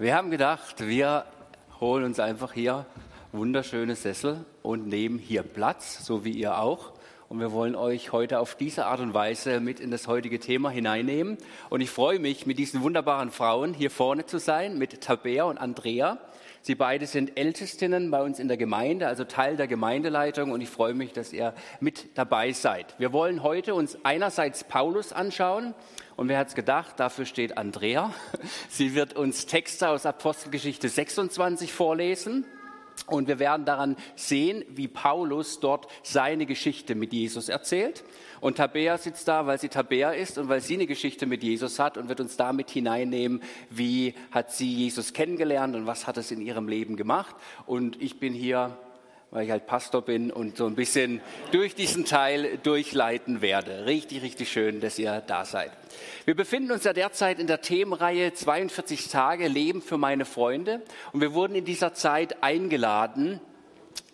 Wir haben gedacht, wir holen uns einfach hier wunderschöne Sessel und nehmen hier Platz, so wie ihr auch. Und wir wollen euch heute auf diese Art und Weise mit in das heutige Thema hineinnehmen. Und ich freue mich, mit diesen wunderbaren Frauen hier vorne zu sein, mit Tabea und Andrea. Sie beide sind Ältestinnen bei uns in der Gemeinde, also Teil der Gemeindeleitung und ich freue mich, dass ihr mit dabei seid. Wir wollen heute uns einerseits Paulus anschauen und wer hat es gedacht, dafür steht Andrea. Sie wird uns Texte aus Apostelgeschichte 26 vorlesen. Und wir werden daran sehen, wie Paulus dort seine Geschichte mit Jesus erzählt. Und Tabea sitzt da, weil sie Tabea ist und weil sie eine Geschichte mit Jesus hat und wird uns damit hineinnehmen, wie hat sie Jesus kennengelernt und was hat es in ihrem Leben gemacht. Und ich bin hier weil ich halt Pastor bin und so ein bisschen durch diesen Teil durchleiten werde. Richtig, richtig schön, dass ihr da seid. Wir befinden uns ja derzeit in der Themenreihe 42 Tage Leben für meine Freunde und wir wurden in dieser Zeit eingeladen,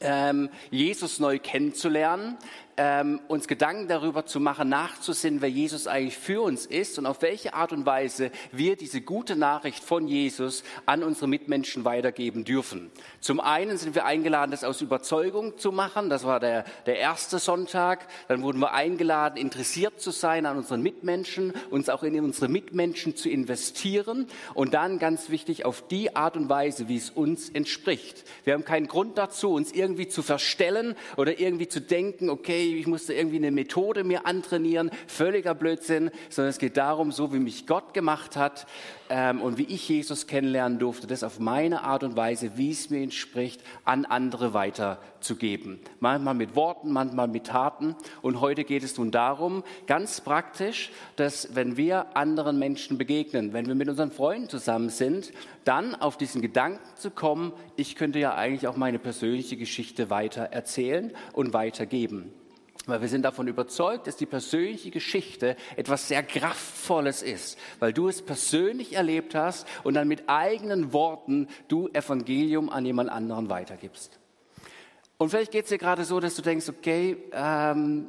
ähm, Jesus neu kennenzulernen, ähm, uns Gedanken darüber zu machen, nachzusinnen, wer Jesus eigentlich für uns ist und auf welche Art und Weise wir diese gute Nachricht von Jesus an unsere Mitmenschen weitergeben dürfen. Zum einen sind wir eingeladen, das aus Überzeugung zu machen. Das war der, der erste Sonntag. Dann wurden wir eingeladen, interessiert zu sein an unseren Mitmenschen, uns auch in unsere Mitmenschen zu investieren und dann ganz wichtig auf die Art und Weise, wie es uns entspricht. Wir haben keinen Grund dazu, uns irgendwie zu verstellen oder irgendwie zu denken, okay, ich musste irgendwie eine Methode mir antrainieren, völliger Blödsinn, sondern es geht darum, so wie mich Gott gemacht hat ähm, und wie ich Jesus kennenlernen durfte, das auf meine Art und Weise, wie es mir entspricht, an andere weiterzugeben. Manchmal mit Worten, manchmal mit Taten. Und heute geht es nun darum, ganz praktisch, dass wenn wir anderen Menschen begegnen, wenn wir mit unseren Freunden zusammen sind, dann auf diesen Gedanken zu kommen, ich könnte ja eigentlich auch meine persönliche Geschichte weiter erzählen und weitergeben. Weil wir sind davon überzeugt, dass die persönliche Geschichte etwas sehr Kraftvolles ist, weil du es persönlich erlebt hast und dann mit eigenen Worten du Evangelium an jemand anderen weitergibst. Und vielleicht geht es dir gerade so, dass du denkst, okay, ähm,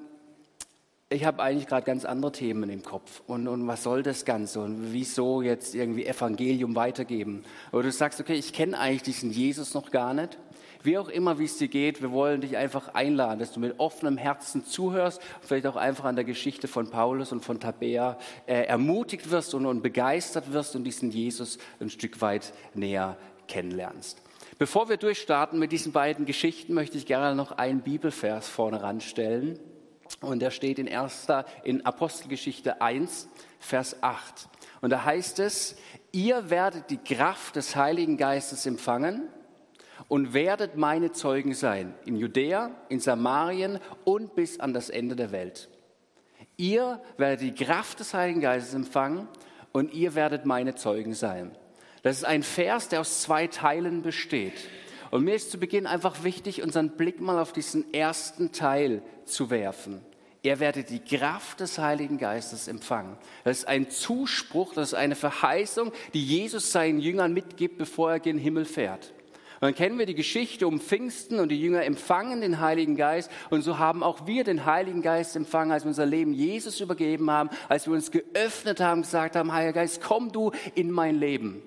ich habe eigentlich gerade ganz andere Themen im Kopf. Und, und was soll das Ganze? Und wieso jetzt irgendwie Evangelium weitergeben? Oder du sagst, okay, ich kenne eigentlich diesen Jesus noch gar nicht. Wie auch immer, wie es dir geht, wir wollen dich einfach einladen, dass du mit offenem Herzen zuhörst, vielleicht auch einfach an der Geschichte von Paulus und von Tabea äh, ermutigt wirst und, und begeistert wirst und diesen Jesus ein Stück weit näher kennenlernst. Bevor wir durchstarten mit diesen beiden Geschichten, möchte ich gerne noch einen Bibelvers vorne ranstellen. Und der steht in erster, in Apostelgeschichte 1, Vers 8. Und da heißt es, ihr werdet die Kraft des Heiligen Geistes empfangen und werdet meine Zeugen sein in Judäa, in Samarien und bis an das Ende der Welt. Ihr werdet die Kraft des Heiligen Geistes empfangen und ihr werdet meine Zeugen sein. Das ist ein Vers, der aus zwei Teilen besteht. Und mir ist zu Beginn einfach wichtig, unseren Blick mal auf diesen ersten Teil zu werfen. Er werde die Kraft des Heiligen Geistes empfangen. Das ist ein Zuspruch, das ist eine Verheißung, die Jesus seinen Jüngern mitgibt, bevor er gen Himmel fährt. Und dann kennen wir die Geschichte um Pfingsten und die Jünger empfangen den Heiligen Geist. Und so haben auch wir den Heiligen Geist empfangen, als wir unser Leben Jesus übergeben haben, als wir uns geöffnet haben, gesagt haben, Heiliger Geist, komm du in mein Leben.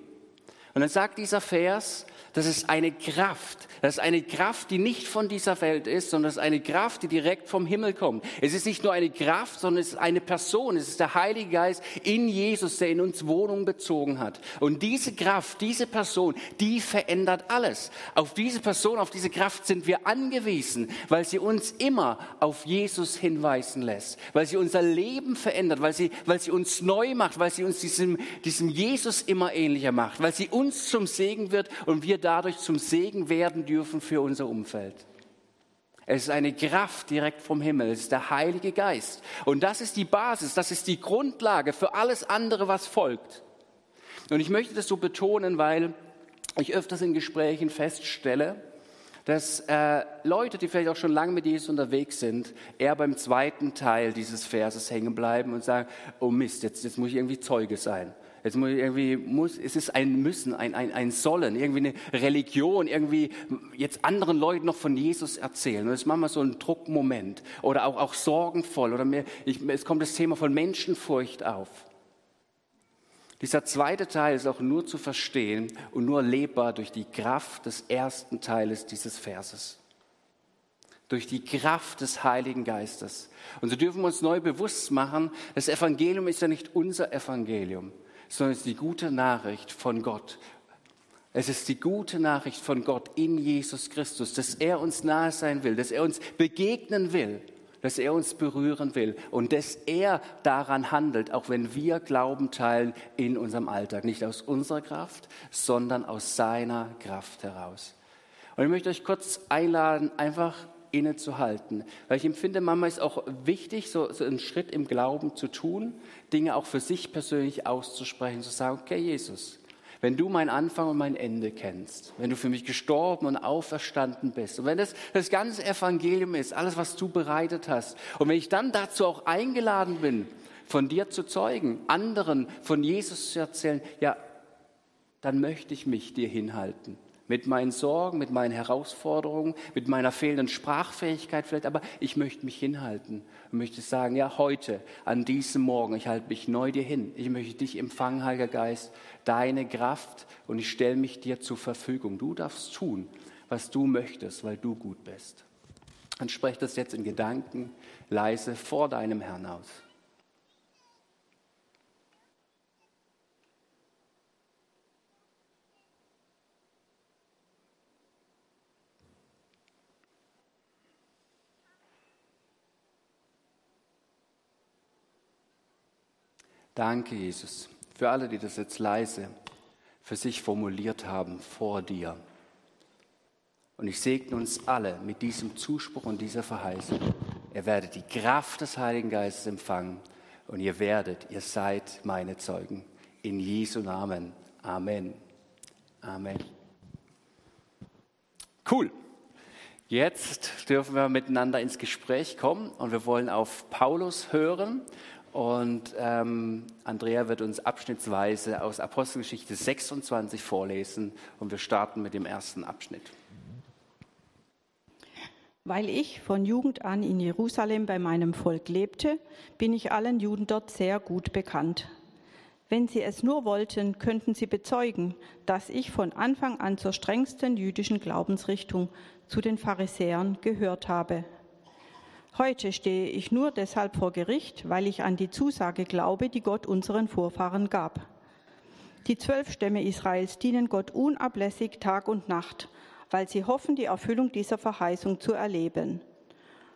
Und dann sagt dieser Vers, das ist eine Kraft. Das ist eine Kraft, die nicht von dieser Welt ist, sondern das ist eine Kraft, die direkt vom Himmel kommt. Es ist nicht nur eine Kraft, sondern es ist eine Person. Es ist der Heilige Geist in Jesus, der in uns Wohnung bezogen hat. Und diese Kraft, diese Person, die verändert alles. Auf diese Person, auf diese Kraft sind wir angewiesen, weil sie uns immer auf Jesus hinweisen lässt, weil sie unser Leben verändert, weil sie, weil sie uns neu macht, weil sie uns diesem, diesem Jesus immer ähnlicher macht, weil sie uns zum Segen wird und wir dadurch zum Segen werden dürfen für unser Umfeld. Es ist eine Kraft direkt vom Himmel. Es ist der Heilige Geist. Und das ist die Basis, das ist die Grundlage für alles andere, was folgt. Und ich möchte das so betonen, weil ich öfters in Gesprächen feststelle, dass äh, Leute, die vielleicht auch schon lange mit Jesus unterwegs sind, eher beim zweiten Teil dieses Verses hängen bleiben und sagen, oh Mist, jetzt, jetzt muss ich irgendwie Zeuge sein. Jetzt muss irgendwie muss, es ist ein Müssen, ein, ein, ein Sollen, irgendwie eine Religion, irgendwie jetzt anderen Leuten noch von Jesus erzählen. Und das ist manchmal so ein Druckmoment oder auch, auch sorgenvoll oder mehr, ich, es kommt das Thema von Menschenfurcht auf. Dieser zweite Teil ist auch nur zu verstehen und nur lebbar durch die Kraft des ersten Teiles dieses Verses. Durch die Kraft des Heiligen Geistes. Und so dürfen wir uns neu bewusst machen, das Evangelium ist ja nicht unser Evangelium, sondern es ist die gute Nachricht von Gott. Es ist die gute Nachricht von Gott in Jesus Christus, dass er uns nahe sein will, dass er uns begegnen will dass er uns berühren will und dass er daran handelt, auch wenn wir Glauben teilen in unserem Alltag. Nicht aus unserer Kraft, sondern aus seiner Kraft heraus. Und ich möchte euch kurz einladen, einfach innezuhalten. Weil ich empfinde, manchmal ist auch wichtig, so, so einen Schritt im Glauben zu tun, Dinge auch für sich persönlich auszusprechen, zu sagen, okay, Jesus, wenn du mein Anfang und mein Ende kennst, wenn du für mich gestorben und auferstanden bist und wenn das das ganze Evangelium ist, alles, was du bereitet hast und wenn ich dann dazu auch eingeladen bin, von dir zu zeugen, anderen von Jesus zu erzählen, ja, dann möchte ich mich dir hinhalten mit meinen Sorgen, mit meinen Herausforderungen, mit meiner fehlenden Sprachfähigkeit vielleicht, aber ich möchte mich hinhalten und möchte sagen, ja, heute, an diesem Morgen, ich halte mich neu dir hin. Ich möchte dich empfangen, Heiliger Geist, deine Kraft und ich stelle mich dir zur Verfügung. Du darfst tun, was du möchtest, weil du gut bist. Dann sprech das jetzt in Gedanken leise vor deinem Herrn aus. Danke, Jesus, für alle, die das jetzt leise für sich formuliert haben vor dir. Und ich segne uns alle mit diesem Zuspruch und dieser Verheißung. Ihr werdet die Kraft des Heiligen Geistes empfangen und ihr werdet, ihr seid meine Zeugen. In Jesu Namen. Amen. Amen. Cool. Jetzt dürfen wir miteinander ins Gespräch kommen und wir wollen auf Paulus hören und ähm, Andrea wird uns abschnittsweise aus Apostelgeschichte 26 vorlesen und wir starten mit dem ersten Abschnitt. Weil ich von Jugend an in Jerusalem bei meinem Volk lebte, bin ich allen Juden dort sehr gut bekannt. Wenn sie es nur wollten, könnten sie bezeugen, dass ich von Anfang an zur strengsten jüdischen Glaubensrichtung, zu den Pharisäern, gehört habe. Heute stehe ich nur deshalb vor Gericht, weil ich an die Zusage glaube, die Gott unseren Vorfahren gab. Die zwölf Stämme Israels dienen Gott unablässig Tag und Nacht, weil sie hoffen, die Erfüllung dieser Verheißung zu erleben.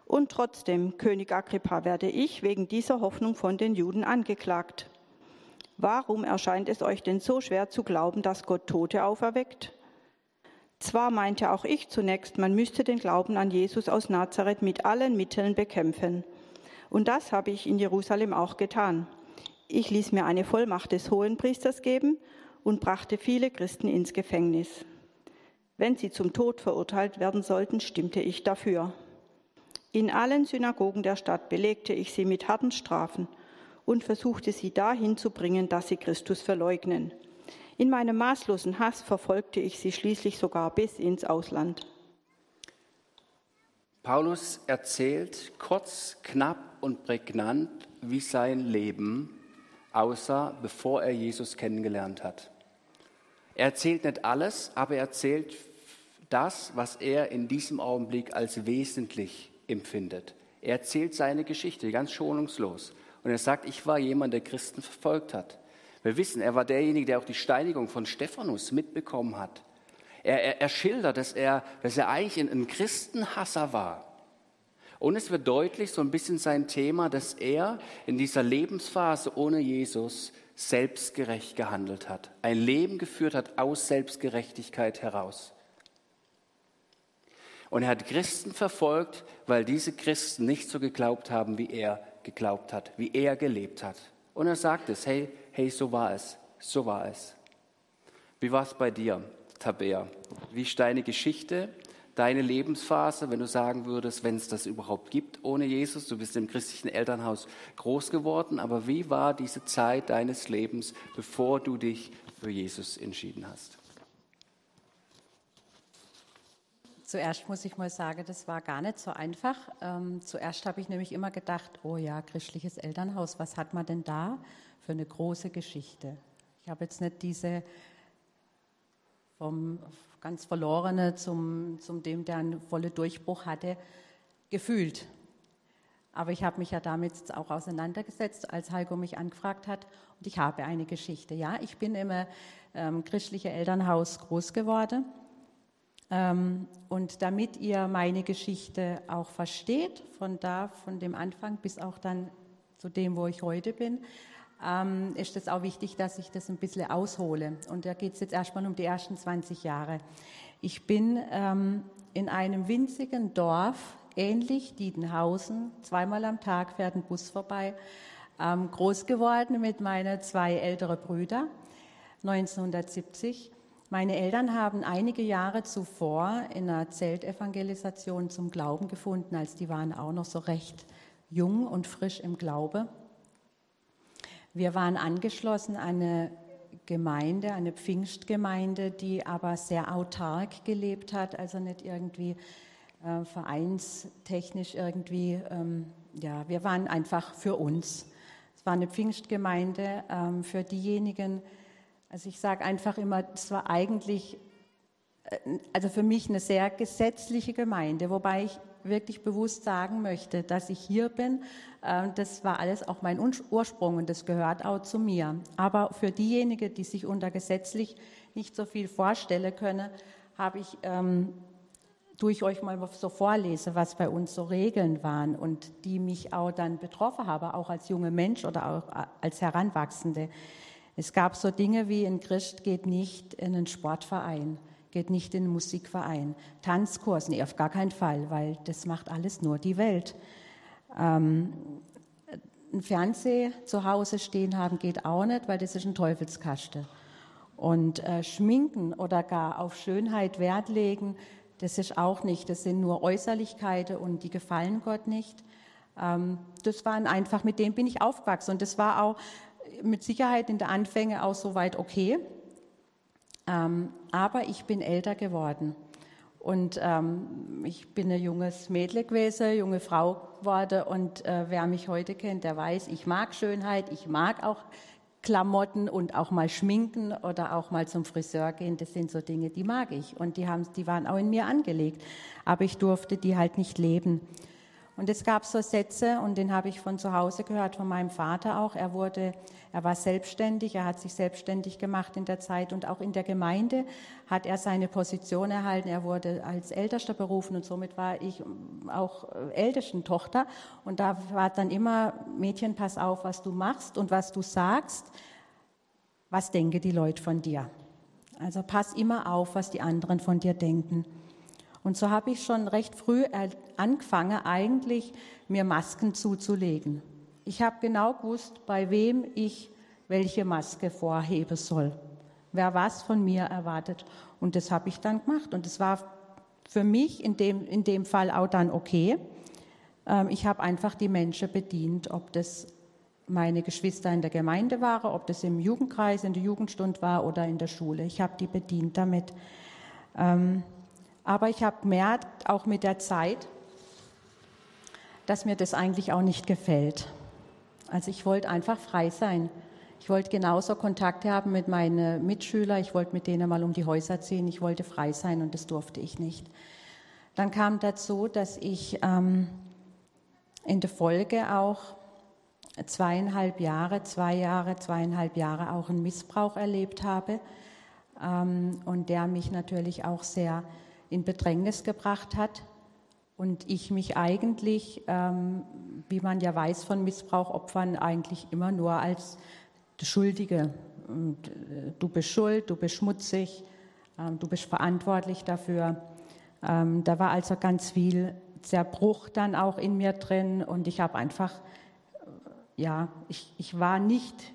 Und trotzdem, König Agrippa, werde ich wegen dieser Hoffnung von den Juden angeklagt. Warum erscheint es euch denn so schwer zu glauben, dass Gott Tote auferweckt? Zwar meinte auch ich zunächst, man müsste den Glauben an Jesus aus Nazareth mit allen Mitteln bekämpfen. Und das habe ich in Jerusalem auch getan. Ich ließ mir eine Vollmacht des Hohenpriesters geben und brachte viele Christen ins Gefängnis. Wenn sie zum Tod verurteilt werden sollten, stimmte ich dafür. In allen Synagogen der Stadt belegte ich sie mit harten Strafen und versuchte sie dahin zu bringen, dass sie Christus verleugnen. In meinem maßlosen Hass verfolgte ich sie schließlich sogar bis ins Ausland. Paulus erzählt kurz, knapp und prägnant, wie sein Leben aussah, bevor er Jesus kennengelernt hat. Er erzählt nicht alles, aber er erzählt das, was er in diesem Augenblick als wesentlich empfindet. Er erzählt seine Geschichte ganz schonungslos. Und er sagt, ich war jemand, der Christen verfolgt hat. Wir wissen, er war derjenige, der auch die Steinigung von Stephanus mitbekommen hat. Er, er, er schildert, dass er, dass er eigentlich ein, ein Christenhasser war. Und es wird deutlich, so ein bisschen sein Thema, dass er in dieser Lebensphase ohne Jesus selbstgerecht gehandelt hat, ein Leben geführt hat aus Selbstgerechtigkeit heraus. Und er hat Christen verfolgt, weil diese Christen nicht so geglaubt haben, wie er geglaubt hat, wie er gelebt hat. Und er sagt es, hey, hey, so war es, so war es. Wie war es bei dir, Tabea? Wie ist deine Geschichte, deine Lebensphase, wenn du sagen würdest, wenn es das überhaupt gibt ohne Jesus? Du bist im christlichen Elternhaus groß geworden, aber wie war diese Zeit deines Lebens, bevor du dich für Jesus entschieden hast? Zuerst muss ich mal sagen, das war gar nicht so einfach. Ähm, zuerst habe ich nämlich immer gedacht, oh ja, christliches Elternhaus, was hat man denn da? für eine große Geschichte. Ich habe jetzt nicht diese vom ganz Verlorene zum, zum dem, der einen vollen Durchbruch hatte, gefühlt. Aber ich habe mich ja damit auch auseinandergesetzt, als Heiko mich angefragt hat. Und ich habe eine Geschichte. Ja, ich bin im ähm, christlichen Elternhaus groß geworden. Ähm, und damit ihr meine Geschichte auch versteht, von da, von dem Anfang bis auch dann zu dem, wo ich heute bin, ähm, ist es auch wichtig, dass ich das ein bisschen aushole. Und da geht es jetzt erstmal um die ersten 20 Jahre. Ich bin ähm, in einem winzigen Dorf, ähnlich Diedenhausen, zweimal am Tag fährt ein Bus vorbei, groß geworden mit meinen zwei älteren Brüdern 1970. Meine Eltern haben einige Jahre zuvor in einer Zeltevangelisation zum Glauben gefunden, als die waren auch noch so recht jung und frisch im Glaube. Wir waren angeschlossen an eine Gemeinde, eine Pfingstgemeinde, die aber sehr autark gelebt hat, also nicht irgendwie äh, vereinstechnisch irgendwie, ähm, ja, wir waren einfach für uns. Es war eine Pfingstgemeinde ähm, für diejenigen, also ich sage einfach immer, es war eigentlich, äh, also für mich eine sehr gesetzliche Gemeinde, wobei ich wirklich bewusst sagen möchte, dass ich hier bin. Äh, das war alles auch mein Ursprung und das gehört auch zu mir. Aber für diejenigen, die sich unter gesetzlich nicht so viel vorstellen können, habe ich ähm, durch euch mal so vorlese, was bei uns so Regeln waren und die mich auch dann betroffen haben, auch als junger Mensch oder auch äh, als Heranwachsende. Es gab so Dinge wie ein Christ geht nicht in einen Sportverein geht nicht in den Musikverein. Tanzkurs, nee, auf gar keinen Fall, weil das macht alles nur die Welt. Ähm, ein Fernseher zu Hause stehen haben geht auch nicht, weil das ist ein Teufelskaste. Und äh, schminken oder gar auf Schönheit Wert legen, das ist auch nicht. Das sind nur Äußerlichkeiten und die gefallen Gott nicht. Ähm, das waren einfach, mit dem bin ich aufgewachsen. Und das war auch mit Sicherheit in der Anfänge auch soweit okay. Ähm, aber ich bin älter geworden. Und ähm, ich bin ein junges Mädel gewesen, junge Frau geworden. Und äh, wer mich heute kennt, der weiß, ich mag Schönheit, ich mag auch Klamotten und auch mal schminken oder auch mal zum Friseur gehen. Das sind so Dinge, die mag ich. Und die, haben, die waren auch in mir angelegt. Aber ich durfte die halt nicht leben. Und es gab so Sätze, und den habe ich von zu Hause gehört, von meinem Vater auch. Er wurde, er war selbstständig, er hat sich selbstständig gemacht in der Zeit und auch in der Gemeinde hat er seine Position erhalten. Er wurde als Ältester berufen und somit war ich auch ältesten Tochter. Und da war dann immer, Mädchen, pass auf, was du machst und was du sagst. Was denken die Leute von dir? Also pass immer auf, was die anderen von dir denken. Und so habe ich schon recht früh angefangen, eigentlich mir Masken zuzulegen. Ich habe genau gewusst, bei wem ich welche Maske vorheben soll, wer was von mir erwartet. Und das habe ich dann gemacht. Und es war für mich in dem, in dem Fall auch dann okay. Ähm, ich habe einfach die Menschen bedient, ob das meine Geschwister in der Gemeinde waren, ob das im Jugendkreis, in der Jugendstunde war oder in der Schule. Ich habe die bedient damit. Ähm, aber ich habe gemerkt, auch mit der Zeit, dass mir das eigentlich auch nicht gefällt. Also ich wollte einfach frei sein. Ich wollte genauso Kontakte haben mit meinen Mitschülern. Ich wollte mit denen mal um die Häuser ziehen. Ich wollte frei sein und das durfte ich nicht. Dann kam dazu, dass ich ähm, in der Folge auch zweieinhalb Jahre, zwei Jahre, zweieinhalb Jahre auch einen Missbrauch erlebt habe ähm, und der mich natürlich auch sehr in Bedrängnis gebracht hat und ich mich eigentlich, ähm, wie man ja weiß von Missbrauchopfern, eigentlich immer nur als Schuldige. Und, äh, du bist schuld, du bist schmutzig, äh, du bist verantwortlich dafür. Ähm, da war also ganz viel Zerbruch dann auch in mir drin und ich habe einfach, äh, ja, ich, ich war nicht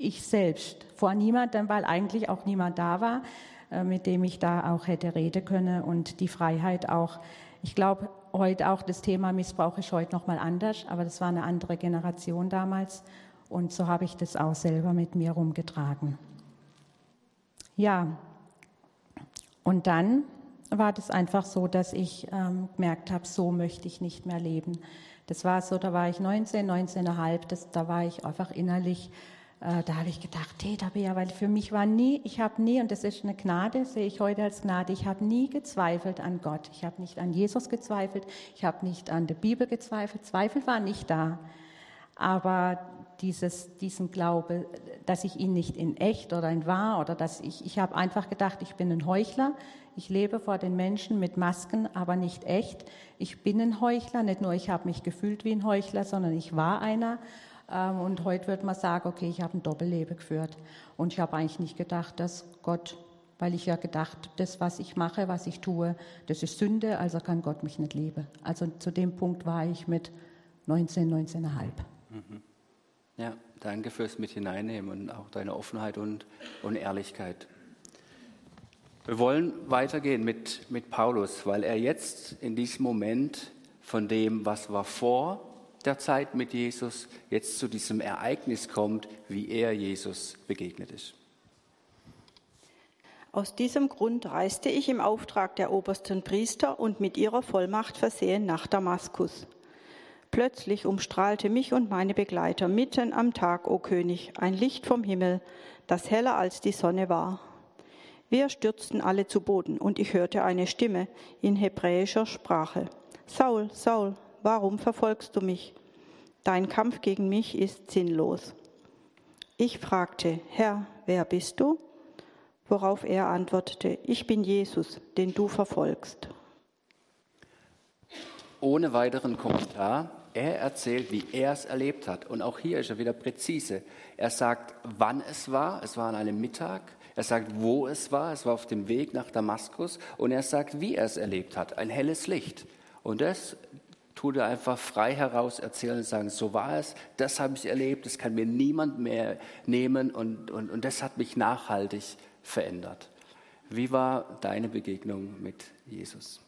ich selbst vor niemandem, weil eigentlich auch niemand da war. Äh, mit dem ich da auch hätte reden können und die Freiheit auch. Ich glaube, heute auch das Thema Missbrauch ist heute noch mal anders, aber das war eine andere Generation damals und so habe ich das auch selber mit mir rumgetragen. Ja, und dann war das einfach so, dass ich ähm, gemerkt habe, so möchte ich nicht mehr leben. Das war so, da war ich 19, 19,5, das, da war ich einfach innerlich äh, da habe ich gedacht, hey, weil für mich war nie, ich habe nie, und das ist eine Gnade, sehe ich heute als Gnade, ich habe nie gezweifelt an Gott. Ich habe nicht an Jesus gezweifelt, ich habe nicht an der Bibel gezweifelt. Zweifel war nicht da. Aber dieses, diesen Glaube, dass ich ihn nicht in echt oder in wahr oder dass ich, ich habe einfach gedacht, ich bin ein Heuchler. Ich lebe vor den Menschen mit Masken, aber nicht echt. Ich bin ein Heuchler, nicht nur ich habe mich gefühlt wie ein Heuchler, sondern ich war einer. Ähm, und heute wird man sagen, okay, ich habe ein Doppelleben geführt. Und ich habe eigentlich nicht gedacht, dass Gott, weil ich ja gedacht, das, was ich mache, was ich tue, das ist Sünde, also kann Gott mich nicht lieben. Also zu dem Punkt war ich mit 19, 19,5. Mhm. Ja, danke fürs Mit hineinnehmen und auch deine Offenheit und, und Ehrlichkeit. Wir wollen weitergehen mit, mit Paulus, weil er jetzt in diesem Moment von dem, was war vor der Zeit mit Jesus, jetzt zu diesem Ereignis kommt, wie er Jesus begegnet ist. Aus diesem Grund reiste ich im Auftrag der obersten Priester und mit ihrer Vollmacht versehen nach Damaskus. Plötzlich umstrahlte mich und meine Begleiter mitten am Tag, o König, ein Licht vom Himmel, das heller als die Sonne war. Wir stürzten alle zu Boden und ich hörte eine Stimme in hebräischer Sprache. Saul, Saul, warum verfolgst du mich? Dein Kampf gegen mich ist sinnlos. Ich fragte, Herr, wer bist du? Worauf er antwortete, ich bin Jesus, den du verfolgst. Ohne weiteren Kommentar er erzählt, wie er es erlebt hat. Und auch hier ist er wieder präzise. Er sagt, wann es war. Es war an einem Mittag. Er sagt, wo es war. Es war auf dem Weg nach Damaskus. Und er sagt, wie er es erlebt hat. Ein helles Licht. Und das tut er einfach frei heraus erzählen und sagen, so war es, das habe ich erlebt, das kann mir niemand mehr nehmen und, und, und das hat mich nachhaltig verändert. Wie war deine Begegnung mit Jesus?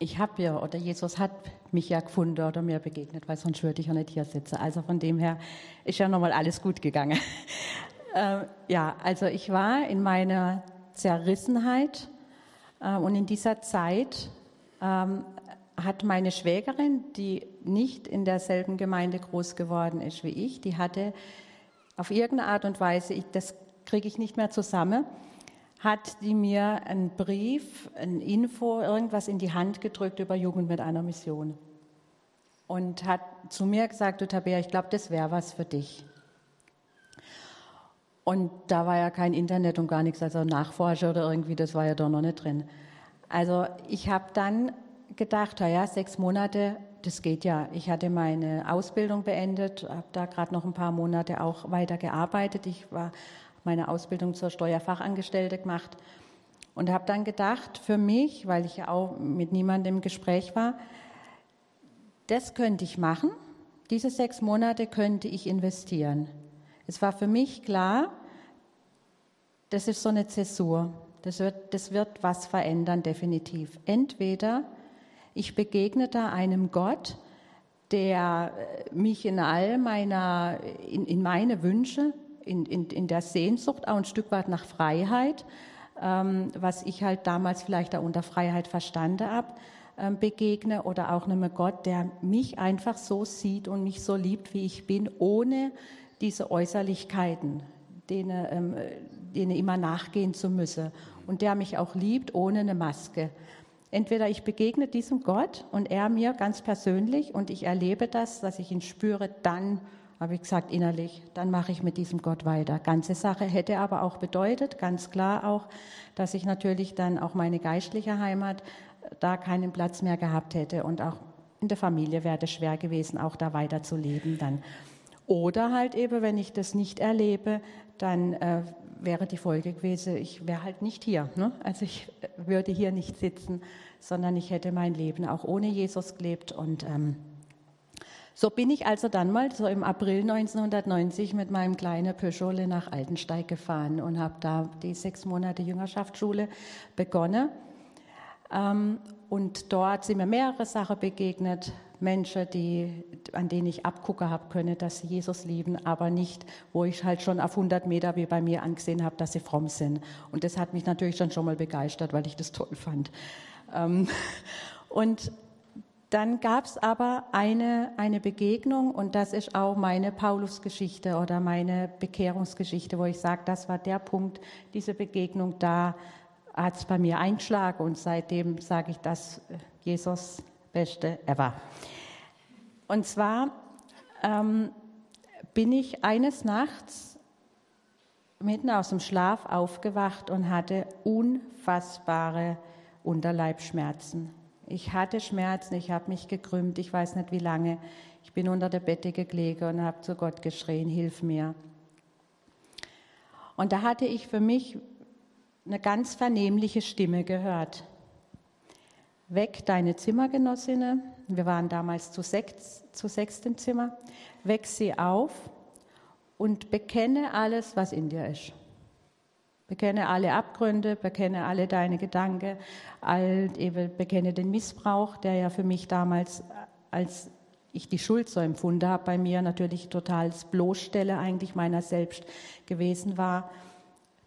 ich habe ja, oder Jesus hat mich ja gefunden oder mir begegnet, weil sonst würde ich ja nicht hier sitzen. Also von dem her ist ja nochmal alles gut gegangen. äh, ja, also ich war in meiner Zerrissenheit äh, und in dieser Zeit ähm, hat meine Schwägerin, die nicht in derselben Gemeinde groß geworden ist wie ich, die hatte auf irgendeine Art und Weise, ich, das kriege ich nicht mehr zusammen, hat die mir einen Brief, ein Info, irgendwas in die Hand gedrückt über Jugend mit einer Mission. Und hat zu mir gesagt, du Tabea, ich glaube, das wäre was für dich. Und da war ja kein Internet und gar nichts, also Nachforscher oder irgendwie, das war ja da noch nicht drin. Also ich habe dann gedacht, ja, sechs Monate, das geht ja. Ich hatte meine Ausbildung beendet, habe da gerade noch ein paar Monate auch weiter gearbeitet. Ich war meine Ausbildung zur Steuerfachangestellte gemacht und habe dann gedacht, für mich, weil ich ja auch mit niemandem im Gespräch war, das könnte ich machen, diese sechs Monate könnte ich investieren. Es war für mich klar, das ist so eine Zäsur, das wird, das wird was verändern, definitiv. Entweder ich begegne da einem Gott, der mich in all meiner, in, in meine Wünsche in, in, in der Sehnsucht auch ein Stück weit nach Freiheit, ähm, was ich halt damals vielleicht auch unter Freiheit verstanden habe, ähm, begegne oder auch einem Gott, der mich einfach so sieht und mich so liebt, wie ich bin, ohne diese Äußerlichkeiten, denen, ähm, denen immer nachgehen zu müssen und der mich auch liebt ohne eine Maske. Entweder ich begegne diesem Gott und er mir ganz persönlich und ich erlebe das, dass ich ihn spüre, dann habe ich gesagt innerlich, dann mache ich mit diesem Gott weiter. Ganze Sache hätte aber auch bedeutet, ganz klar auch, dass ich natürlich dann auch meine geistliche Heimat äh, da keinen Platz mehr gehabt hätte und auch in der Familie wäre es schwer gewesen, auch da weiter zu leben dann. Oder halt eben, wenn ich das nicht erlebe, dann äh, wäre die Folge gewesen, ich wäre halt nicht hier. Ne? Also ich würde hier nicht sitzen, sondern ich hätte mein Leben auch ohne Jesus gelebt und ähm, so bin ich also dann mal so im April 1990 mit meinem kleinen Peugeot nach Altensteig gefahren und habe da die sechs Monate Jüngerschaftsschule begonnen. Ähm, und dort sind mir mehrere Sachen begegnet. Menschen, die, an denen ich abgucken habe können, dass sie Jesus lieben, aber nicht, wo ich halt schon auf 100 Meter wie bei mir angesehen habe, dass sie fromm sind. Und das hat mich natürlich dann schon mal begeistert, weil ich das toll fand. Ähm, und Dann gab es aber eine, eine Begegnung und das ist auch meine Paulusgeschichte oder meine Bekehrungsgeschichte, wo ich sage, das war der Punkt, diese Begegnung, da hat es bei mir einschlagen und seitdem sage ich, das Jesus beste ever. Und zwar ähm, bin ich eines Nachts mitten aus dem Schlaf aufgewacht und hatte unfassbare Unterleibschmerzen. Ich hatte Schmerzen, ich habe mich gekrümmt, ich weiß nicht wie lange. Ich bin unter der Bettdecke gelegen und habe zu Gott geschrien, hilf mir. Und da hatte ich für mich eine ganz vernehmliche Stimme gehört. Weck deine Zimmergenossinnen, wir waren damals zu, sechs, zu sechst im Zimmer, weck sie auf und bekenne alles, was in dir ist. Bekenne alle Abgründe, bekenne alle deine Gedanken, all, bekenne den Missbrauch, der ja für mich damals, als ich die Schuld so empfunden habe, bei mir natürlich total Bloßstelle eigentlich meiner selbst gewesen war.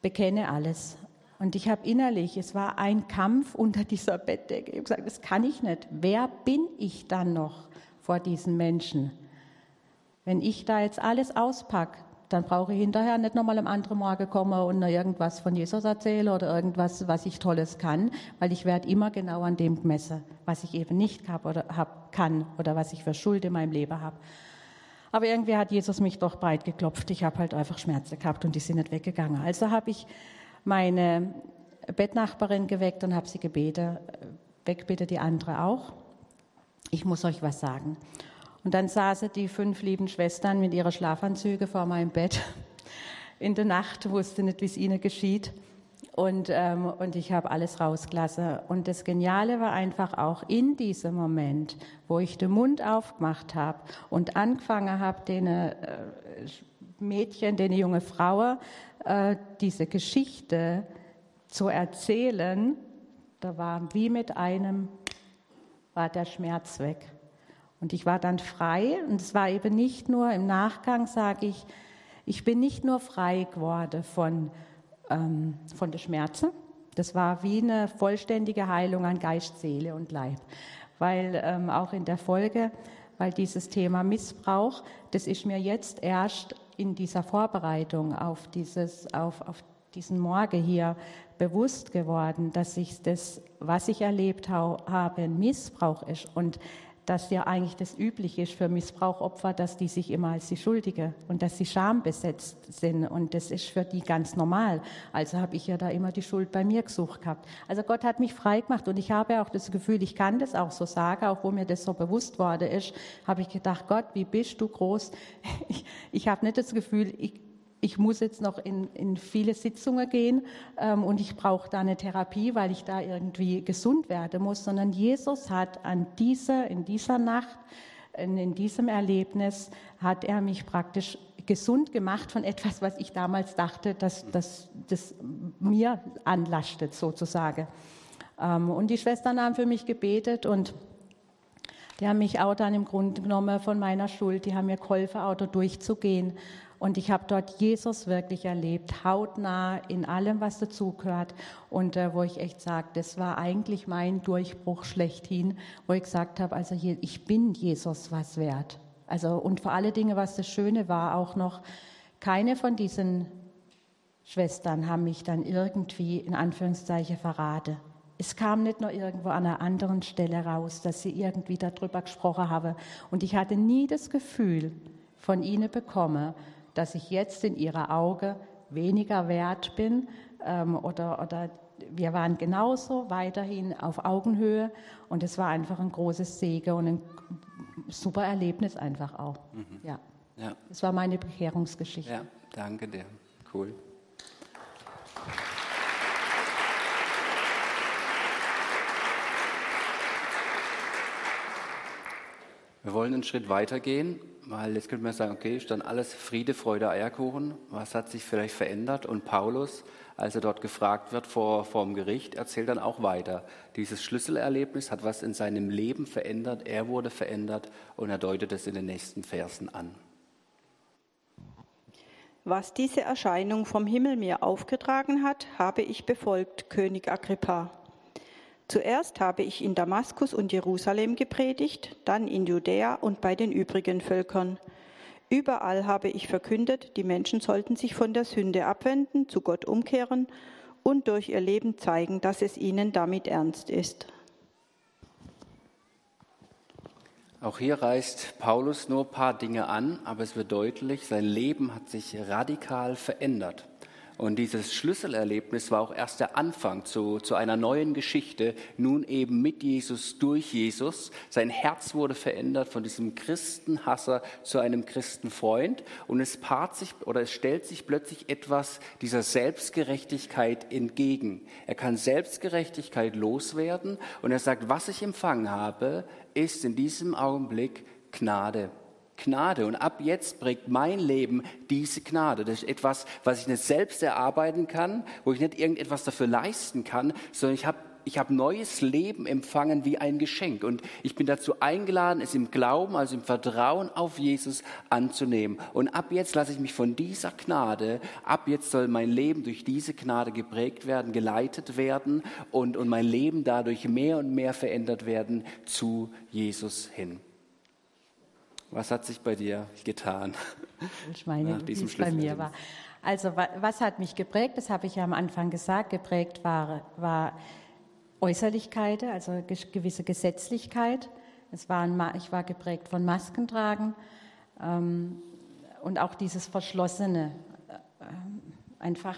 Bekenne alles. Und ich habe innerlich, es war ein Kampf unter dieser Bettdecke. Ich habe gesagt, das kann ich nicht. Wer bin ich dann noch vor diesen Menschen? Wenn ich da jetzt alles auspacke, dann brauche ich hinterher nicht nochmal am anderen Morgen kommen und irgendwas von Jesus erzählen oder irgendwas, was ich Tolles kann, weil ich werde immer genau an dem gemessen, was ich eben nicht habe oder hab, kann oder was ich für Schuld in meinem Leben habe. Aber irgendwie hat Jesus mich doch breit geklopft. Ich habe halt einfach Schmerzen gehabt und die sind nicht weggegangen. Also habe ich meine Bettnachbarin geweckt und habe sie gebeten, weg bitte die andere auch. Ich muss euch was sagen. Und dann saßen die fünf lieben Schwestern mit ihrer Schlafanzüge vor meinem Bett in der Nacht, wusste nicht, wie es ihnen geschieht. Und, ähm, und ich habe alles rausgelassen. Und das Geniale war einfach auch in diesem Moment, wo ich den Mund aufgemacht habe und angefangen habe, den äh, Mädchen, den junge Frauen, diese Geschichte zu erzählen, da war wie mit einem, war der Schmerz weg. Und ich war dann frei und es war eben nicht nur im Nachgang, sage ich, ich bin nicht nur frei geworden von, ähm, von den Schmerzen, das war wie eine vollständige Heilung an Geist, Seele und Leib. Weil ähm, auch in der Folge, weil dieses Thema Missbrauch, das ist mir jetzt erst in dieser Vorbereitung auf, dieses, auf, auf diesen Morgen hier bewusst geworden, dass ich das, was ich erlebt habe, Missbrauch ist. Und dass ja eigentlich das üblich ist für Missbrauchopfer, dass die sich immer als die Schuldige und dass sie schambesetzt sind und das ist für die ganz normal. Also habe ich ja da immer die Schuld bei mir gesucht gehabt. Also Gott hat mich frei gemacht und ich habe auch das Gefühl, ich kann das auch so sagen, auch wo mir das so bewusst worden ist, habe ich gedacht, Gott, wie bist du groß? Ich, ich habe nicht das Gefühl, ich, ich muss jetzt noch in, in viele Sitzungen gehen ähm, und ich brauche da eine Therapie, weil ich da irgendwie gesund werden muss, sondern Jesus hat an dieser, in dieser Nacht, in, in diesem Erlebnis, hat er mich praktisch gesund gemacht von etwas, was ich damals dachte, dass das mir anlastet sozusagen. Ähm, und die Schwestern haben für mich gebetet und die haben mich auch dann im Grunde genommen von meiner Schuld, die haben mir geholfen, auch da durchzugehen. Und ich habe dort Jesus wirklich erlebt, hautnah in allem, was dazugehört. Und äh, wo ich echt sage, das war eigentlich mein Durchbruch schlechthin, wo ich gesagt habe, also hier, ich bin Jesus was wert. Also und vor alle Dinge, was das Schöne war, auch noch, keine von diesen Schwestern haben mich dann irgendwie in Anführungszeichen verraten. Es kam nicht nur irgendwo an einer anderen Stelle raus, dass sie irgendwie darüber gesprochen haben. Und ich hatte nie das Gefühl von ihnen bekommen, dass ich jetzt in ihrer Auge weniger wert bin ähm, oder, oder wir waren genauso weiterhin auf Augenhöhe und es war einfach ein großes Segen und ein super Erlebnis einfach auch. Mhm. Ja. ja. Das war meine Bekehrungsgeschichte. Ja, danke dir. Cool. Wir wollen einen Schritt weitergehen weil jetzt könnte man sagen, okay, ist dann alles Friede, Freude, Eierkuchen. Was hat sich vielleicht verändert? Und Paulus, als er dort gefragt wird vor, vor dem Gericht, erzählt dann auch weiter. Dieses Schlüsselerlebnis hat was in seinem Leben verändert. Er wurde verändert und er deutet es in den nächsten Versen an. Was diese Erscheinung vom Himmel mir aufgetragen hat, habe ich befolgt, König Agrippa. Zuerst habe ich in Damaskus und Jerusalem gepredigt, dann in Judäa und bei den übrigen Völkern. Überall habe ich verkündet, die Menschen sollten sich von der Sünde abwenden, zu Gott umkehren und durch ihr Leben zeigen, dass es ihnen damit ernst ist. Auch hier reißt Paulus nur ein paar Dinge an, aber es wird deutlich, sein Leben hat sich radikal verändert. Und dieses Schlüsselerlebnis war auch erst der Anfang zu, zu einer neuen Geschichte, nun eben mit Jesus, durch Jesus. Sein Herz wurde verändert von diesem Christenhasser zu einem Christenfreund. Und es paart sich oder es stellt sich plötzlich etwas dieser Selbstgerechtigkeit entgegen. Er kann Selbstgerechtigkeit loswerden und er sagt, was ich empfangen habe, ist in diesem Augenblick Gnade. Gnade. Und ab jetzt prägt mein Leben diese Gnade. Das ist etwas, was ich nicht selbst erarbeiten kann, wo ich nicht irgendetwas dafür leisten kann, sondern ich habe ich habe neues Leben empfangen wie ein Geschenk. Und ich bin dazu eingeladen, es im Glauben, also im Vertrauen auf Jesus anzunehmen. Und ab jetzt lasse ich mich von dieser Gnade, ab jetzt soll mein Leben durch diese Gnade geprägt werden, geleitet werden und, und mein Leben dadurch mehr und mehr verändert werden zu Jesus hin. Was hat sich bei dir getan? Ich meine, wie es bei mir war. Also was hat mich geprägt? Das habe ich ja am Anfang gesagt. Geprägt war, war Äußerlichkeit, also gewisse Gesetzlichkeit. Es war ein, ich war geprägt von Maskentragen ähm, und auch dieses Verschlossene, äh, einfach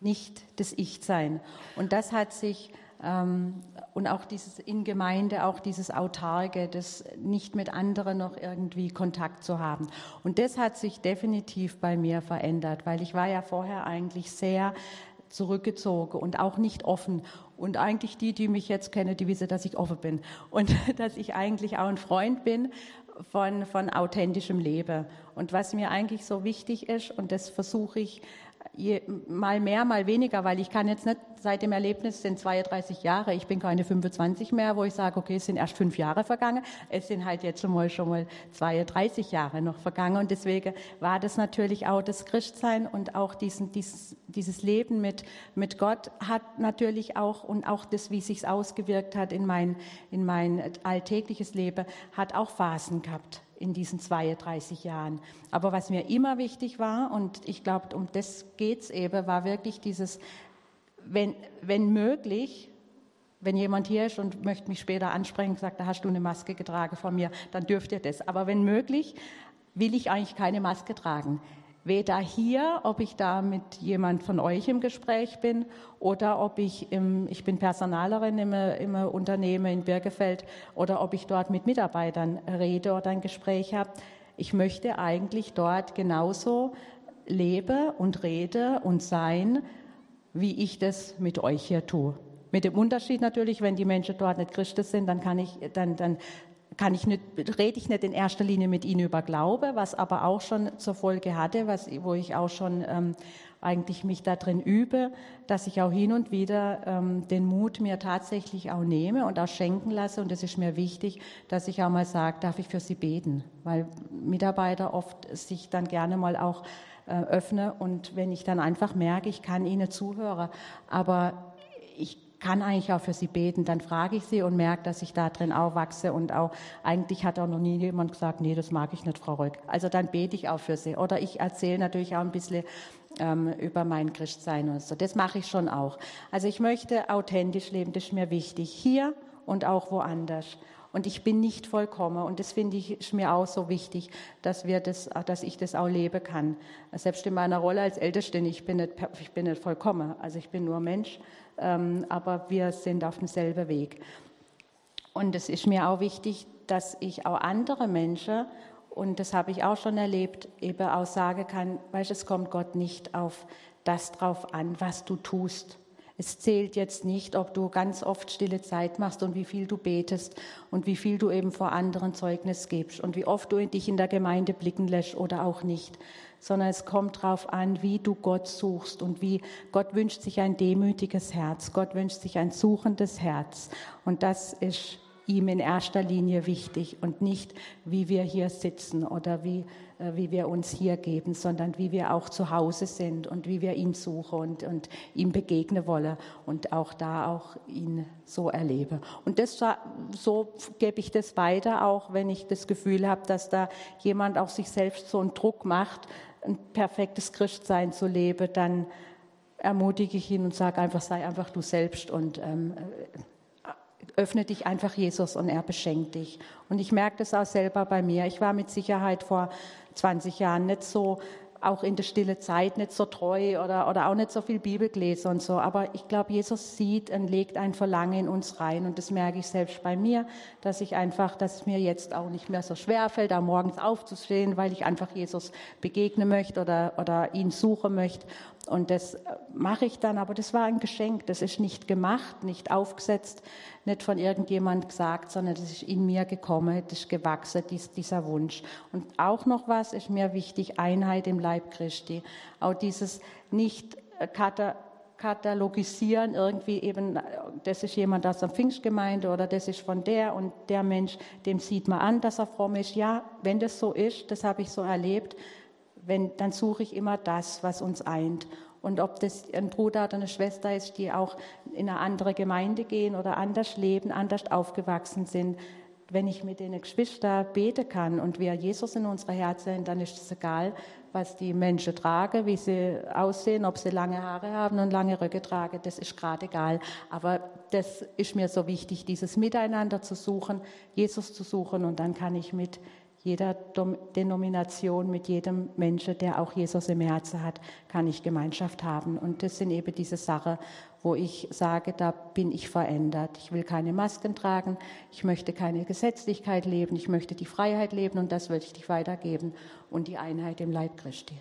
nicht das Ich-Sein. Und das hat sich und auch dieses in Gemeinde, auch dieses Autarke, das nicht mit anderen noch irgendwie Kontakt zu haben. Und das hat sich definitiv bei mir verändert, weil ich war ja vorher eigentlich sehr zurückgezogen und auch nicht offen. Und eigentlich die, die mich jetzt kennen, die wissen, dass ich offen bin und dass ich eigentlich auch ein Freund bin von, von authentischem Leben. Und was mir eigentlich so wichtig ist, und das versuche ich je, mal mehr, mal weniger, weil ich kann jetzt nicht seit dem Erlebnis sind 32 Jahre, ich bin keine 25 mehr, wo ich sage, okay, es sind erst fünf Jahre vergangen, es sind halt jetzt schon mal, schon mal 32 Jahre noch vergangen. Und deswegen war das natürlich auch das Christsein und auch diesen, dieses, dieses Leben mit, mit Gott hat natürlich auch und auch das, wie sich ausgewirkt hat in mein, in mein alltägliches Leben, hat auch Phasen gehabt in diesen 32 Jahren. Aber was mir immer wichtig war, und ich glaube, um das geht es eben, war wirklich dieses, wenn, wenn möglich, wenn jemand hier ist und möchte mich später ansprechen sagt, da hast du eine Maske getragen von mir, dann dürft ihr das. Aber wenn möglich, will ich eigentlich keine Maske tragen weder hier, ob ich da mit jemand von euch im Gespräch bin oder ob ich im, ich bin Personalerin im, im Unternehmen in Birgefeld oder ob ich dort mit Mitarbeitern rede oder ein Gespräch habe. Ich möchte eigentlich dort genauso lebe und rede und sein, wie ich das mit euch hier tue. Mit dem Unterschied natürlich, wenn die Menschen dort nicht Christen sind, dann kann ich, dann, dann kann ich nicht, rede ich nicht in erster Linie mit ihnen über Glaube, was aber auch schon zur Folge hatte, was, wo ich auch schon ähm, eigentlich mich da drin übe, dass ich auch hin und wieder ähm, den Mut mir tatsächlich auch nehme und auch schenken lasse. Und es ist mir wichtig, dass ich auch mal sage, darf ich für sie beten? Weil Mitarbeiter oft sich dann gerne mal auch äh, öffne und wenn ich dann einfach merke, ich kann ihnen zuhören, aber ich kann eigentlich auch für sie beten. Dann frage ich sie und merke, dass ich da drin auch wachse und auch eigentlich hat auch noch nie jemand gesagt, nee, das mag ich nicht, Frau Röck. Also dann bete ich auch für sie. Oder ich erzähle natürlich auch ein bisschen ähm, über mein Christsein und so. Das mache ich schon auch. Also ich möchte authentisch leben, das ist mir wichtig. Hier und auch woanders. Und ich bin nicht vollkommen. Und das finde ich ist mir auch so wichtig, dass, wir das, dass ich das auch leben kann. Selbst in meiner Rolle als Älteste, ich bin nicht, ich bin nicht vollkommen. Also ich bin nur Mensch aber wir sind auf demselben Weg. Und es ist mir auch wichtig, dass ich auch andere Menschen, und das habe ich auch schon erlebt, eben auch sagen kann, weißt, es kommt Gott nicht auf das drauf an, was du tust. Es zählt jetzt nicht, ob du ganz oft stille Zeit machst und wie viel du betest und wie viel du eben vor anderen Zeugnis gibst und wie oft du dich in der Gemeinde blicken lässt oder auch nicht, sondern es kommt darauf an, wie du Gott suchst und wie Gott wünscht sich ein demütiges Herz, Gott wünscht sich ein suchendes Herz. Und das ist ihm in erster Linie wichtig und nicht, wie wir hier sitzen oder wie, wie wir uns hier geben, sondern wie wir auch zu Hause sind und wie wir ihn suchen und, und ihm begegnen wollen und auch da auch ihn so erlebe. Und das, so gebe ich das weiter, auch wenn ich das Gefühl habe, dass da jemand auch sich selbst so einen Druck macht, ein perfektes Christsein zu leben, dann ermutige ich ihn und sage einfach, sei einfach du selbst und ähm, öffne dich einfach Jesus und er beschenkt dich. Und ich merke das auch selber bei mir. Ich war mit Sicherheit vor 20 Jahren nicht so auch in der stille Zeit nicht so treu oder, oder auch nicht so viel Bibel gelesen und so. Aber ich glaube, Jesus sieht und legt ein Verlangen in uns rein. Und das merke ich selbst bei mir, dass ich einfach, dass es mir jetzt auch nicht mehr so schwer fällt, da morgens aufzustehen, weil ich einfach Jesus begegnen möchte oder, oder ihn suchen möchte. Und das mache ich dann, aber das war ein Geschenk. Das ist nicht gemacht, nicht aufgesetzt, nicht von irgendjemand gesagt, sondern das ist in mir gekommen, das ist gewachsen, dies, dieser Wunsch. Und auch noch was ist mir wichtig, Einheit im Leib Christi. Auch dieses nicht äh, katalogisieren, irgendwie eben, das ist jemand aus der Pfingstgemeinde oder das ist von der und der Mensch, dem sieht man an, dass er fromm ist. Ja, wenn das so ist, das habe ich so erlebt, wenn, dann suche ich immer das, was uns eint. Und ob das ein Bruder oder eine Schwester ist, die auch in eine andere Gemeinde gehen oder anders leben, anders aufgewachsen sind, wenn ich mit den Geschwistern beten kann und wir Jesus in unserer Herzen dann ist es egal, was die Menschen tragen, wie sie aussehen, ob sie lange Haare haben und lange Röcke tragen, das ist gerade egal. Aber das ist mir so wichtig, dieses Miteinander zu suchen, Jesus zu suchen und dann kann ich mit jeder Denomination, mit jedem Menschen, der auch Jesus im Herzen hat, kann ich Gemeinschaft haben. Und das sind eben diese Sachen, wo ich sage, da bin ich verändert. Ich will keine Masken tragen, ich möchte keine Gesetzlichkeit leben, ich möchte die Freiheit leben und das will ich dich weitergeben und die Einheit im Leib Christi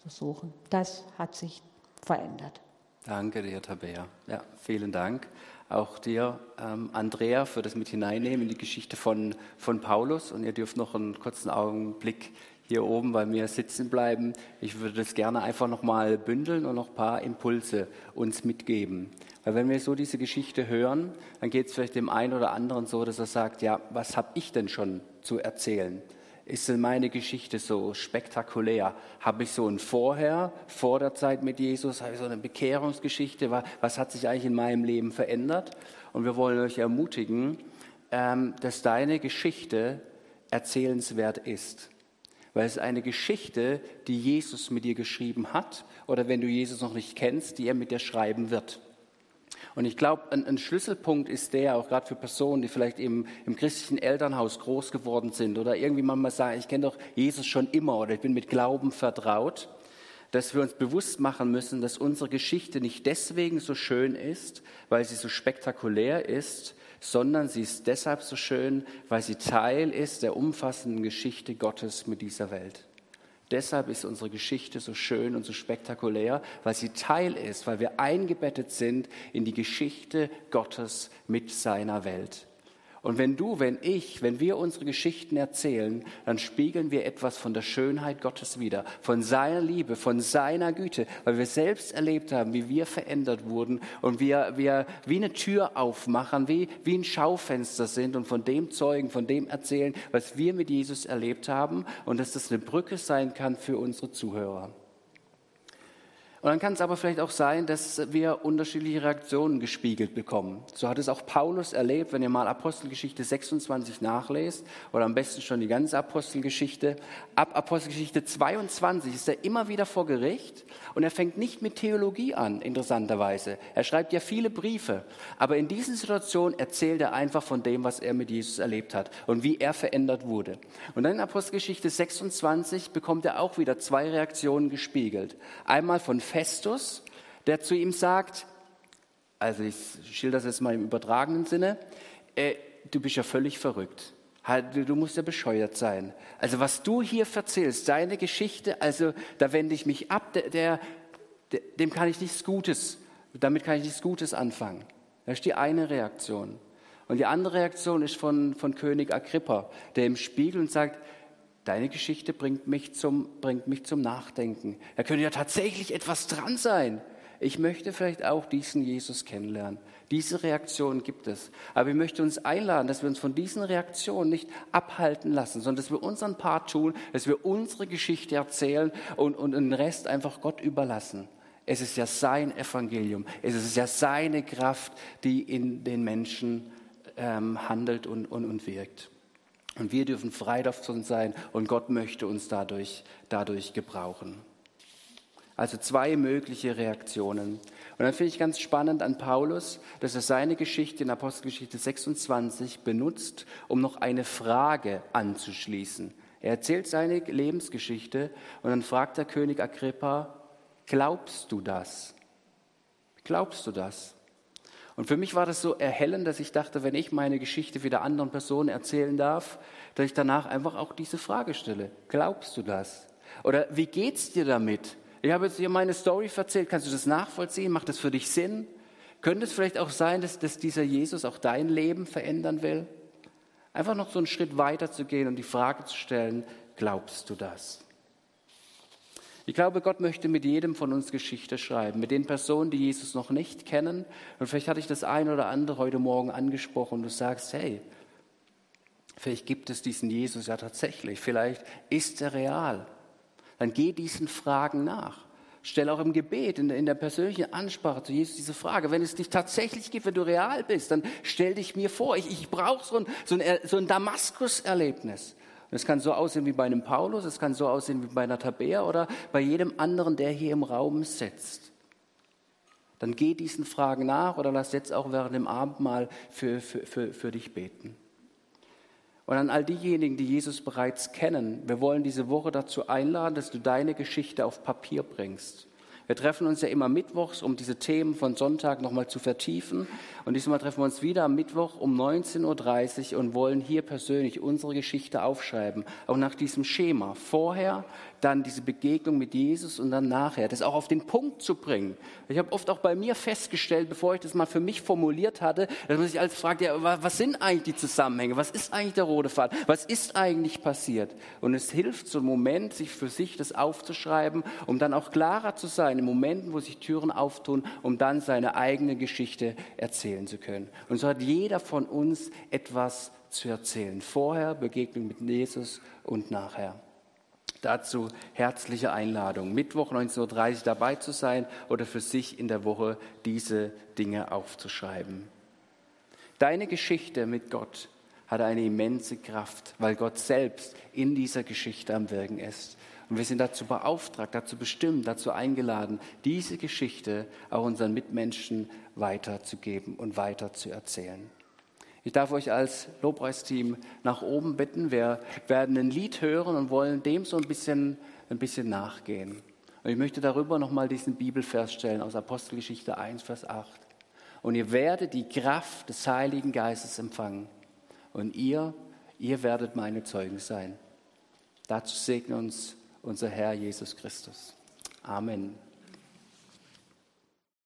versuchen. Das hat sich verändert. Danke dir, Tabea. Ja, vielen Dank auch dir, ähm, Andrea, für das mit hineinnehmen in die Geschichte von, von Paulus. Und ihr dürft noch einen kurzen Augenblick hier oben bei mir sitzen bleiben. Ich würde das gerne einfach nochmal bündeln und noch ein paar Impulse uns mitgeben. Weil wenn wir so diese Geschichte hören, dann geht es vielleicht dem einen oder anderen so, dass er sagt, ja, was habe ich denn schon zu erzählen? Ist denn meine Geschichte so spektakulär? Habe ich so ein Vorher, vor der Zeit mit Jesus, habe ich so eine Bekehrungsgeschichte? Was hat sich eigentlich in meinem Leben verändert? Und wir wollen euch ermutigen, ähm, dass deine Geschichte erzählenswert ist. Weil es eine Geschichte, die Jesus mit dir geschrieben hat, oder wenn du Jesus noch nicht kennst, die er mit dir schreiben wird. Und ich glaube, ein, ein, Schlüsselpunkt ist der, auch gerade für Personen, die vielleicht im, im christlichen Elternhaus groß geworden sind oder irgendwie manchmal sagen, ich kenne doch Jesus schon immer oder ich bin mit Glauben vertraut, dass wir uns bewusst machen müssen, dass unsere Geschichte nicht deswegen so schön ist, weil sie so spektakulär ist, sondern sie ist deshalb so schön, weil sie Teil ist der umfassenden Geschichte Gottes mit dieser Welt. Deshalb ist unsere Geschichte so schön und so spektakulär, weil sie Teil ist, weil wir eingebettet sind in die Geschichte Gottes mit seiner Welt. Und wenn du, wenn ich, wenn wir unsere Geschichten erzählen, dann spiegeln wir etwas von der Schönheit Gottes wider, von seiner Liebe, von seiner Güte, weil wir selbst erlebt haben, wie wir verändert wurden und wir, wir wie eine Tür aufmachen, wie, wie ein Schaufenster sind und von dem zeugen, von dem erzählen, was wir mit Jesus erlebt haben und dass das eine Brücke sein kann für unsere Zuhörer. Und dann kann es aber vielleicht auch sein, dass wir unterschiedliche Reaktionen gespiegelt bekommen. So hat es auch Paulus erlebt, wenn ihr mal Apostelgeschichte 26 nachlest, oder am besten schon die ganze Apostelgeschichte. Ab Apostelgeschichte 22 ist er immer wieder vor Gericht und er fängt nicht mit Theologie an, interessanterweise. Er schreibt ja viele Briefe, aber in diesen Situationen erzählt er einfach von dem, was er mit Jesus erlebt hat und wie er verändert wurde. Und dann in Apostelgeschichte 26 bekommt er auch wieder zwei Reaktionen gespiegelt. Einmal von Festus, der zu ihm sagt, also ich schilder das jetzt mal im übertragenen Sinne, äh, du bist ja völlig verrückt. Du musst ja bescheuert sein. Also was du hier erzählst, deine Geschichte, also da wende ich mich ab, der, der, dem kann ich nichts Gutes, damit kann ich nichts Gutes anfangen. Das ist die eine Reaktion. Und die andere Reaktion ist von, von König Agrippa, der im Spiegel und sagt, deine Geschichte bringt mich, zum, bringt mich zum Nachdenken. Da könnte ja tatsächlich etwas dran sein. Ich möchte vielleicht auch diesen Jesus kennenlernen. Diese Reaktion gibt es. Aber ich möchte uns einladen, dass wir uns von diesen Reaktionen nicht abhalten lassen, sondern dass wir unseren Part tun, dass wir unsere Geschichte erzählen und, und den Rest einfach Gott überlassen. Es ist ja sein Evangelium. Es ist ja seine Kraft, die in den Menschen ähm, handelt und, und, und wirkt. Und wir dürfen frei davon sein und Gott möchte uns dadurch, dadurch gebrauchen. Also zwei mögliche Reaktionen. Und dann finde ich ganz spannend an Paulus, dass er seine Geschichte in Apostelgeschichte 26 benutzt, um noch eine Frage anzuschließen. Er erzählt seine Lebensgeschichte und dann fragt der König Agrippa, glaubst du das? Glaubst du das? Und für mich war das so erhellend, dass ich dachte, wenn ich meine Geschichte wieder anderen Personen erzählen darf, dass ich danach einfach auch diese Frage stelle. Glaubst du das? Oder wie geht's dir damit? Ich habe jetzt hier meine Story erzählt. Kannst du das nachvollziehen? Macht das für dich Sinn? Könnte es vielleicht auch sein, dass, dass dieser Jesus auch dein Leben verändern will? Einfach noch so einen Schritt weiter zu gehen und die Frage zu stellen, glaubst du das? Ich glaube, Gott möchte mit jedem von uns Geschichte schreiben, mit den Personen, die Jesus noch nicht kennen. Und vielleicht hatte ich das ein oder andere heute Morgen angesprochen und du sagst, hey, vielleicht gibt es diesen Jesus ja tatsächlich, vielleicht ist er real dann geh diesen Fragen nach. Stell auch im Gebet, in der, in der, persönlichen Ansprache zu Jesus diese Frage. Wenn es dich tatsächlich gibt, wenn du real bist, dann stell dich mir vor. Ich, ich brauche so ein, so ein, so ein Damaskus-Erlebnis. Es kann so aussehen wie bei einem Paulus, es kann so aussehen wie bei einer Tabea oder bei jedem anderen, der hier im Raum sitzt. Dann geh diesen Fragen nach oder lass jetzt auch während dem Abendmahl für, für, für, für dich beten. Und an all diejenigen, die Jesus bereits kennen, wir wollen diese Woche dazu einladen, dass du deine Geschichte auf Papier bringst. Wir treffen uns ja immer mittwochs, um diese Themen von Sonntag nochmal zu vertiefen. Und diesmal treffen wir uns wieder am Mittwoch um 19.30 Uhr und wollen hier persönlich unsere Geschichte aufschreiben. Auch nach diesem Schema. Vorher, dann diese Begegnung mit Jesus und dann nachher. Das auch auf den Punkt zu bringen. Ich habe oft auch bei mir festgestellt, bevor ich das mal für mich formuliert hatte, dass man sich als fragt, ja, was sind eigentlich die Zusammenhänge? Was ist eigentlich der rote Faden? Was ist eigentlich passiert? Und es hilft so einen Moment, sich für sich das aufzuschreiben, um dann auch klarer zu sein in Momenten, wo sich Türen auftun, um dann seine eigene Geschichte erzählen zu können. Und so hat jeder von uns etwas zu erzählen. Vorher Begegnung mit Jesus und nachher. Dazu herzliche Einladung, Mittwoch 19.30 Uhr dabei zu sein oder für sich in der Woche diese Dinge aufzuschreiben. Deine Geschichte mit Gott hat eine immense Kraft, weil Gott selbst in dieser Geschichte am Wirken ist. Und wir sind dazu beauftragt, dazu bestimmt, dazu eingeladen, diese Geschichte auch unseren Mitmenschen weiterzugeben und weiter zu erzählen. Ich darf euch als Lobpreisteam nach oben bitten. Wir werden ein Lied hören und wollen dem so ein bisschen, ein bisschen nachgehen. Und ich möchte darüber nochmal diesen Bibelvers stellen aus Apostelgeschichte 1, Vers 8. Und ihr werdet die Kraft des Heiligen Geistes empfangen. Und ihr, ihr werdet meine Zeugen sein. Dazu segne uns unser Herr Jesus Christus. Amen.